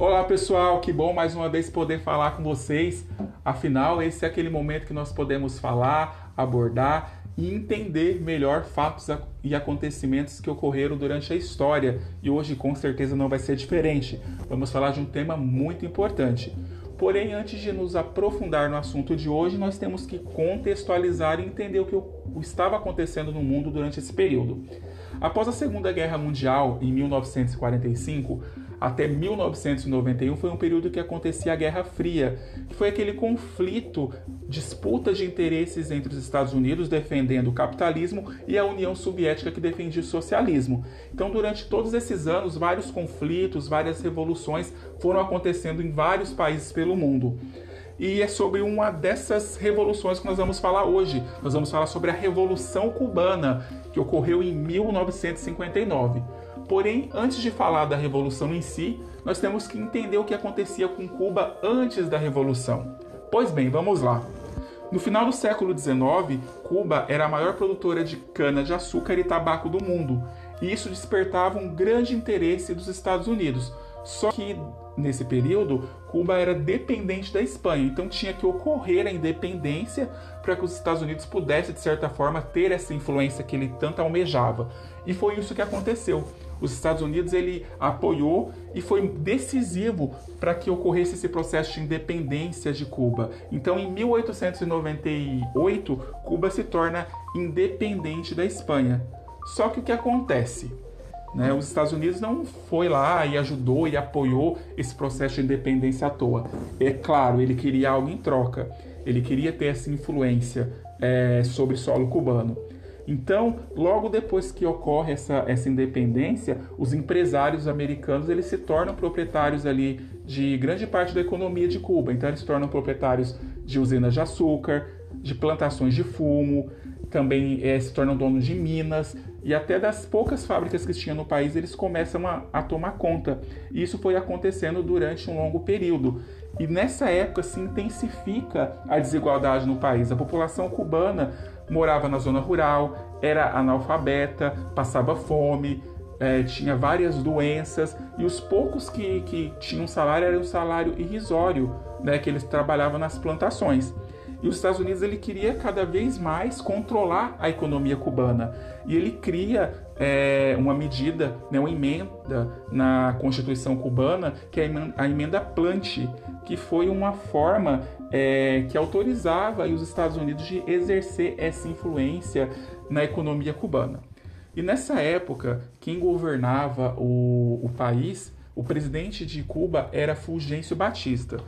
Olá pessoal, que bom mais uma vez poder falar com vocês. Afinal, esse é aquele momento que nós podemos falar, abordar e entender melhor fatos e acontecimentos que ocorreram durante a história. E hoje com certeza não vai ser diferente. Vamos falar de um tema muito importante. Porém, antes de nos aprofundar no assunto de hoje, nós temos que contextualizar e entender o que estava acontecendo no mundo durante esse período. Após a Segunda Guerra Mundial, em 1945, até 1991 foi um período que acontecia a Guerra Fria, que foi aquele conflito, disputa de interesses entre os Estados Unidos defendendo o capitalismo e a União Soviética que defendia o socialismo. Então, durante todos esses anos, vários conflitos, várias revoluções foram acontecendo em vários países pelo mundo e é sobre uma dessas revoluções que nós vamos falar hoje. Nós vamos falar sobre a Revolução Cubana, que ocorreu em 1959. Porém, antes de falar da revolução em si, nós temos que entender o que acontecia com Cuba antes da revolução. Pois bem, vamos lá. No final do século XIX, Cuba era a maior produtora de cana-de-açúcar e tabaco do mundo, e isso despertava um grande interesse dos Estados Unidos. Só que nesse período, Cuba era dependente da Espanha, então tinha que ocorrer a independência para que os Estados Unidos pudessem, de certa forma, ter essa influência que ele tanto almejava. E foi isso que aconteceu. Os Estados Unidos ele apoiou e foi decisivo para que ocorresse esse processo de independência de Cuba. Então, em 1898, Cuba se torna independente da Espanha. Só que o que acontece? Né? Os Estados Unidos não foi lá e ajudou e apoiou esse processo de independência à toa. É claro, ele queria algo em troca. Ele queria ter essa influência é, sobre solo cubano. Então, logo depois que ocorre essa, essa independência, os empresários americanos eles se tornam proprietários ali de grande parte da economia de Cuba. Então, eles se tornam proprietários de usinas de açúcar, de plantações de fumo, também é, se tornam donos de minas e até das poucas fábricas que tinha no país eles começam a, a tomar conta. E isso foi acontecendo durante um longo período. E nessa época se intensifica a desigualdade no país. A população cubana morava na zona rural, era analfabeta, passava fome, é, tinha várias doenças e os poucos que, que tinham salário era um salário irrisório, né, que eles trabalhavam nas plantações. E os Estados Unidos ele queria cada vez mais controlar a economia cubana e ele cria é, uma medida, né, uma emenda na Constituição cubana que é a emenda Plant, que foi uma forma é, que autorizava os Estados Unidos de exercer essa influência na economia cubana. E nessa época, quem governava o, o país o presidente de Cuba era Fulgêncio Batista.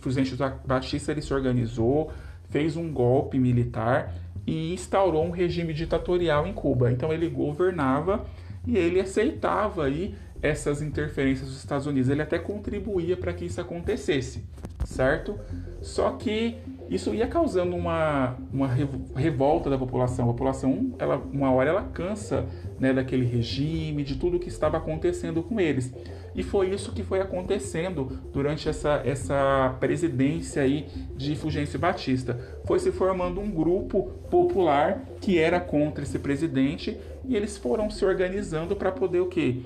Fulgêncio Batista ele se organizou, fez um golpe militar e instaurou um regime ditatorial em Cuba. Então ele governava e ele aceitava aí essas interferências dos Estados Unidos. Ele até contribuía para que isso acontecesse, certo? Só que isso ia causando uma, uma revolta da população. A população, ela, uma hora ela cansa né, daquele regime, de tudo que estava acontecendo com eles. E foi isso que foi acontecendo durante essa, essa presidência aí de Fulgêncio Batista. Foi se formando um grupo popular que era contra esse presidente e eles foram se organizando para poder o quê?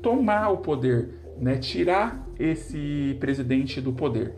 Tomar o poder, né? tirar esse presidente do poder.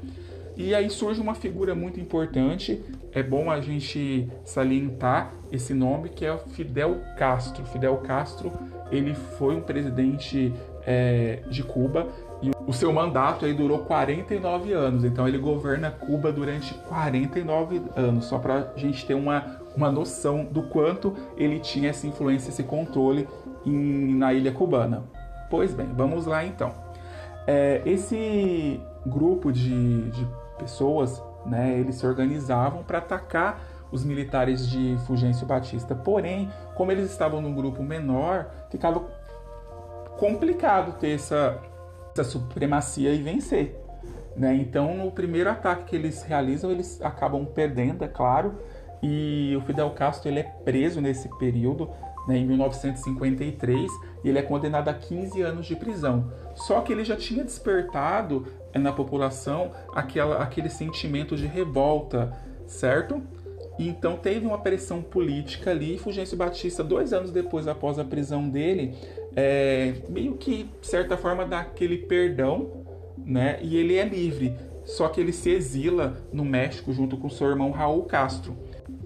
E aí surge uma figura muito importante, é bom a gente salientar esse nome que é o Fidel Castro. Fidel Castro, ele foi um presidente é, de Cuba e o seu mandato aí durou 49 anos. Então ele governa Cuba durante 49 anos, só para a gente ter uma, uma noção do quanto ele tinha essa influência, esse controle em, na ilha cubana. Pois bem, vamos lá então. É, esse grupo de, de pessoas, né, eles se organizavam para atacar os militares de Fulgêncio Batista. Porém, como eles estavam num grupo menor, ficava complicado ter essa, essa supremacia e vencer. Né? Então, no primeiro ataque que eles realizam, eles acabam perdendo, é claro, e o Fidel Castro ele é preso nesse período, né, em 1953, e ele é condenado a 15 anos de prisão. Só que ele já tinha despertado na população aquela, aquele sentimento de revolta, certo? Então teve uma pressão política ali. Fulgêncio Batista, dois anos depois, após a prisão dele, é, meio que, de certa forma, dá aquele perdão né? E ele é livre, só que ele se exila no México junto com seu irmão Raul Castro.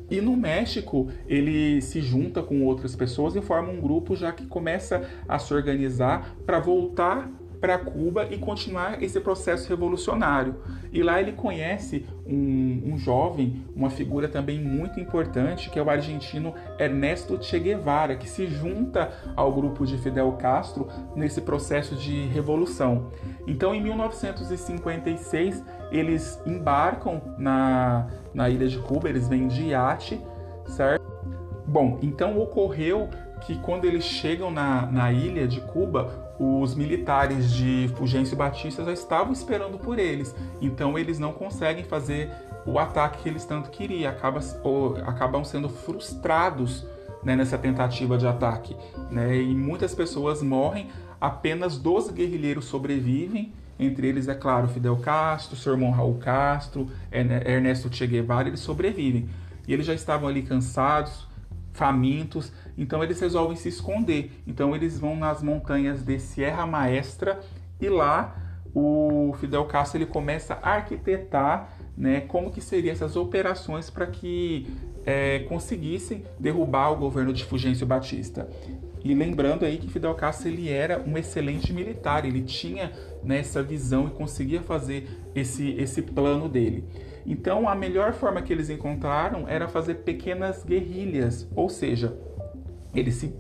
E no México, ele se junta com outras pessoas e forma um grupo já que começa a se organizar para voltar para Cuba e continuar esse processo revolucionário. E lá ele conhece um, um, jovem, uma figura também muito importante, que é o argentino Ernesto Che Guevara, que se junta ao grupo de Fidel Castro nesse processo de revolução. Então, em 1956, eles embarcam na, na ilha de Cuba, eles vêm de iate, certo? Bom, então ocorreu que quando eles chegam na, na ilha de Cuba, os militares de Fulgêncio Batista já estavam esperando por eles. Então eles não conseguem fazer o ataque que eles tanto queriam, acaba, ou, acabam sendo frustrados né, nessa tentativa de ataque. Né? E muitas pessoas morrem, apenas 12 guerrilheiros sobrevivem, entre eles, é claro, Fidel Castro, seu irmão Raul Castro, Ernesto Che Guevara, eles sobrevivem. E eles já estavam ali cansados, famintos, então eles resolvem se esconder. Então eles vão nas montanhas de Sierra Maestra e lá o Fidel Castro ele começa a arquitetar né, como que seriam essas operações para que é, conseguissem derrubar o governo de Fulgêncio Batista. E lembrando aí que Fidel Castro ele era um excelente militar, ele tinha né, essa visão e conseguia fazer esse, esse plano dele. Então, a melhor forma que eles encontraram era fazer pequenas guerrilhas, ou seja, eles se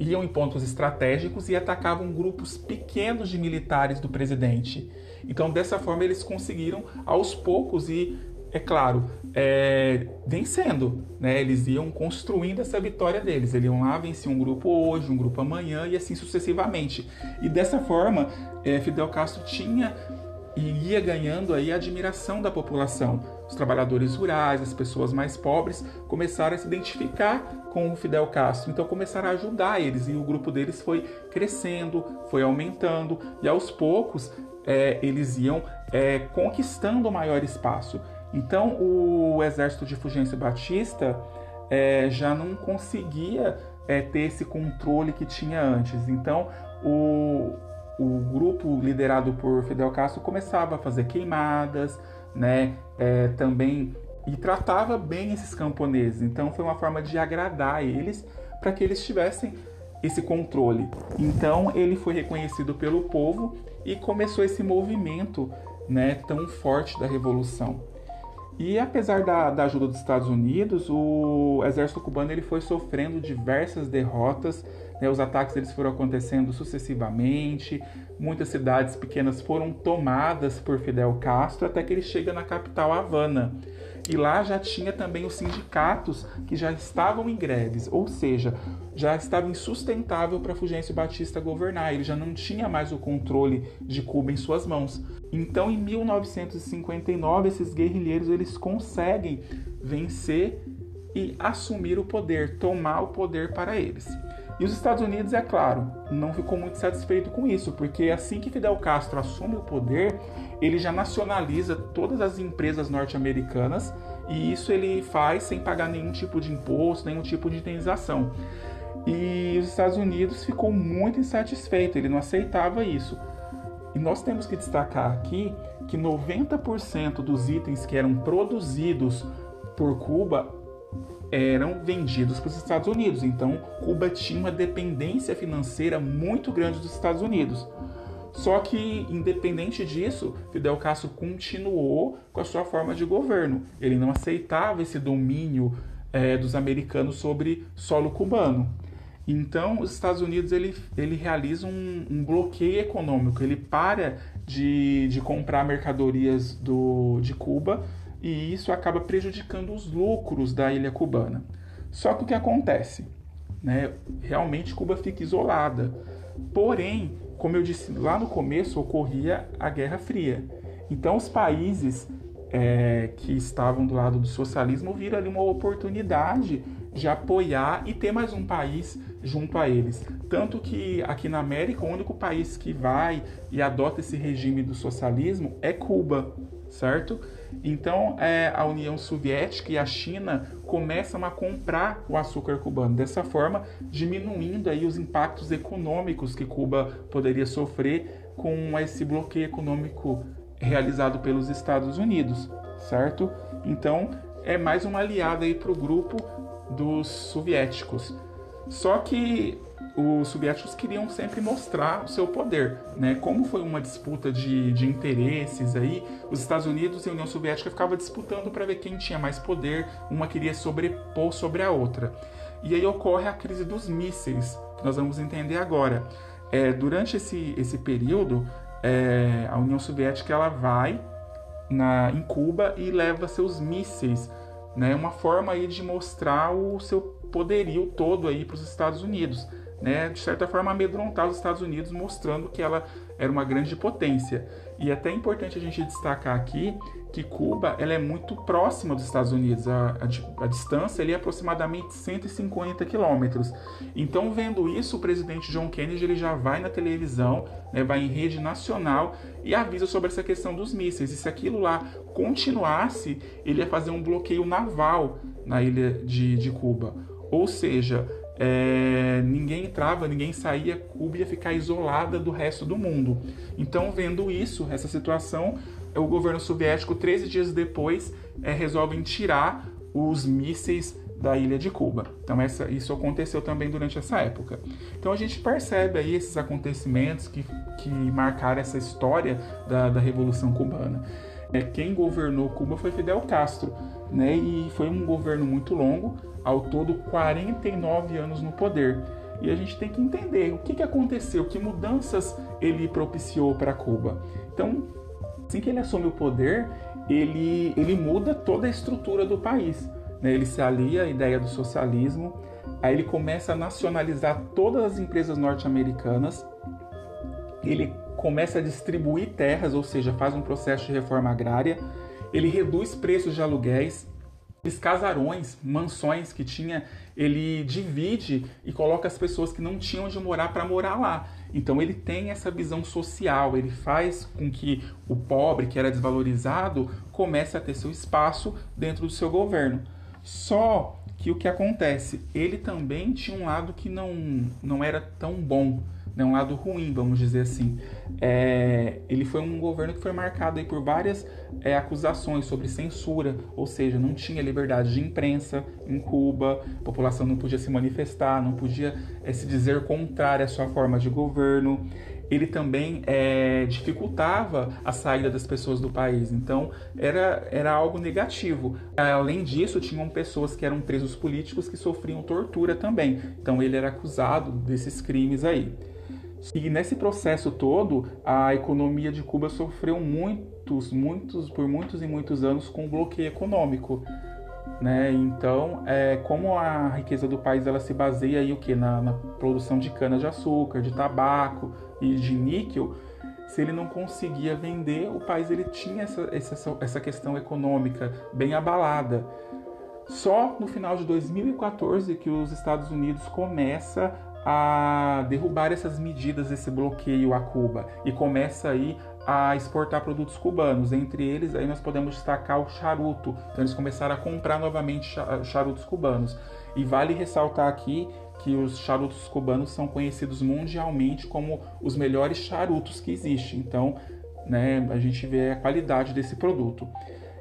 iam em pontos estratégicos e atacavam grupos pequenos de militares do presidente. Então, dessa forma, eles conseguiram aos poucos e, é claro, é, vencendo. Né? Eles iam construindo essa vitória deles. Eles iam lá, venciam um grupo hoje, um grupo amanhã e assim sucessivamente. E dessa forma, é, Fidel Castro tinha e ia ganhando aí a admiração da população. Os trabalhadores rurais, as pessoas mais pobres começaram a se identificar com o Fidel Castro, então começaram a ajudar eles e o grupo deles foi crescendo, foi aumentando e aos poucos é, eles iam é, conquistando maior espaço. Então o exército de Fulgêncio Batista é, já não conseguia é, ter esse controle que tinha antes. Então o, o grupo liderado por Fidel Castro começava a fazer queimadas, né? É, também e tratava bem esses camponeses. Então foi uma forma de agradar eles para que eles tivessem esse controle. Então ele foi reconhecido pelo povo e começou esse movimento, né, tão forte da revolução. E apesar da, da ajuda dos Estados Unidos, o exército cubano ele foi sofrendo diversas derrotas né, os ataques eles foram acontecendo sucessivamente, muitas cidades pequenas foram tomadas por Fidel Castro até que ele chega na capital Havana. E lá já tinha também os sindicatos que já estavam em greves, ou seja, já estava insustentável para Fulgêncio Batista governar, ele já não tinha mais o controle de Cuba em suas mãos. Então, em 1959, esses guerrilheiros eles conseguem vencer e assumir o poder, tomar o poder para eles. E os Estados Unidos, é claro, não ficou muito satisfeito com isso, porque assim que Fidel Castro assume o poder, ele já nacionaliza todas as empresas norte-americanas e isso ele faz sem pagar nenhum tipo de imposto, nenhum tipo de indenização. E os Estados Unidos ficou muito insatisfeito, ele não aceitava isso. E nós temos que destacar aqui que 90% dos itens que eram produzidos por Cuba eram vendidos para os Estados Unidos. Então, Cuba tinha uma dependência financeira muito grande dos Estados Unidos. Só que, independente disso, Fidel Castro continuou com a sua forma de governo. Ele não aceitava esse domínio é, dos americanos sobre solo cubano. Então, os Estados Unidos ele, ele realiza um, um bloqueio econômico. Ele para de, de comprar mercadorias do, de Cuba e isso acaba prejudicando os lucros da ilha cubana. Só que o que acontece? Né? Realmente Cuba fica isolada. Porém, como eu disse lá no começo, ocorria a Guerra Fria. Então os países é, que estavam do lado do socialismo viram ali uma oportunidade de apoiar e ter mais um país junto a eles. Tanto que aqui na América, o único país que vai e adota esse regime do socialismo é Cuba certo? Então, é, a União Soviética e a China começam a comprar o açúcar cubano, dessa forma diminuindo aí os impactos econômicos que Cuba poderia sofrer com esse bloqueio econômico realizado pelos Estados Unidos, certo? Então, é mais uma aliada aí para o grupo dos soviéticos. Só que os soviéticos queriam sempre mostrar o seu poder, né? Como foi uma disputa de, de interesses aí, os Estados Unidos e a União Soviética ficavam disputando para ver quem tinha mais poder, uma queria sobrepor sobre a outra. E aí ocorre a crise dos mísseis, que nós vamos entender agora. É, durante esse, esse período, é, a União Soviética ela vai na, em Cuba e leva seus mísseis, né? Uma forma aí de mostrar o seu poderio todo aí para os Estados Unidos né, de certa forma, amedrontar os Estados Unidos, mostrando que ela era uma grande potência. E é até importante a gente destacar aqui que Cuba ela é muito próxima dos Estados Unidos. A, a, a distância ali é aproximadamente 150 quilômetros. Então, vendo isso, o presidente John Kennedy ele já vai na televisão, né, vai em rede nacional e avisa sobre essa questão dos mísseis. E se aquilo lá continuasse, ele ia fazer um bloqueio naval na ilha de, de Cuba. Ou seja, é, ninguém entrava, ninguém saía, Cuba ia ficar isolada do resto do mundo. Então, vendo isso, essa situação, o governo soviético, 13 dias depois, é, resolvem tirar os mísseis da ilha de Cuba. Então essa, isso aconteceu também durante essa época. Então a gente percebe aí esses acontecimentos que, que marcaram essa história da, da Revolução Cubana. É, quem governou Cuba foi Fidel Castro, né? E foi um governo muito longo, ao todo 49 anos no poder. E a gente tem que entender o que, que aconteceu, que mudanças ele propiciou para Cuba. Então, assim que ele assume o poder, ele, ele muda toda a estrutura do país. Né? Ele se alia à ideia do socialismo, aí ele começa a nacionalizar todas as empresas norte-americanas, ele começa a distribuir terras, ou seja, faz um processo de reforma agrária, ele reduz preços de aluguéis, os casarões, mansões que tinha, ele divide e coloca as pessoas que não tinham de morar para morar lá. Então ele tem essa visão social, ele faz com que o pobre, que era desvalorizado, comece a ter seu espaço dentro do seu governo. Só que o que acontece? Ele também tinha um lado que não, não era tão bom né, um lado ruim, vamos dizer assim. É, ele foi um governo que foi marcado aí por várias é, acusações sobre censura, ou seja, não tinha liberdade de imprensa em Cuba, a população não podia se manifestar, não podia é, se dizer contrária à sua forma de governo. Ele também é, dificultava a saída das pessoas do país, então era, era algo negativo. Além disso, tinham pessoas que eram presos políticos que sofriam tortura também, então ele era acusado desses crimes aí. E nesse processo todo, a economia de Cuba sofreu muitos, muitos, por muitos e muitos anos com bloqueio econômico. Né? Então, é, como a riqueza do país ela se baseia aí, o que na, na produção de cana de açúcar, de tabaco e de níquel, se ele não conseguia vender, o país ele tinha essa, essa, essa questão econômica bem abalada. Só no final de 2014 que os Estados Unidos começa a derrubar essas medidas, esse bloqueio a Cuba e começa aí a exportar produtos cubanos. Entre eles, aí nós podemos destacar o charuto. Então eles começaram a comprar novamente charutos cubanos. E vale ressaltar aqui que os charutos cubanos são conhecidos mundialmente como os melhores charutos que existem. Então, né, a gente vê a qualidade desse produto.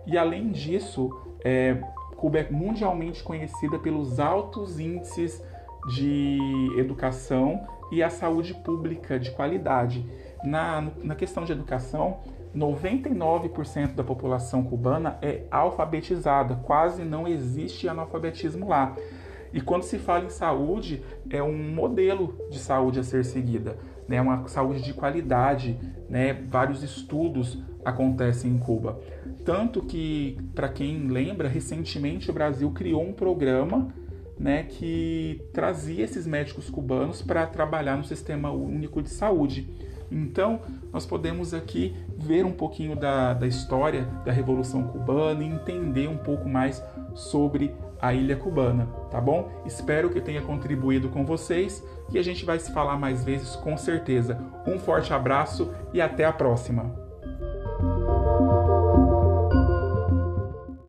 E além disso, é, Cuba é mundialmente conhecida pelos altos índices de educação e a saúde pública de qualidade. Na, na questão de educação, 99% da população cubana é alfabetizada, quase não existe analfabetismo lá. E quando se fala em saúde, é um modelo de saúde a ser seguida, né? uma saúde de qualidade. Né? Vários estudos acontecem em Cuba. Tanto que, para quem lembra, recentemente o Brasil criou um programa né, que trazia esses médicos cubanos para trabalhar no sistema único de saúde. Então, nós podemos aqui ver um pouquinho da, da história da Revolução Cubana e entender um pouco mais sobre a ilha cubana, tá bom? Espero que tenha contribuído com vocês e a gente vai se falar mais vezes com certeza. Um forte abraço e até a próxima!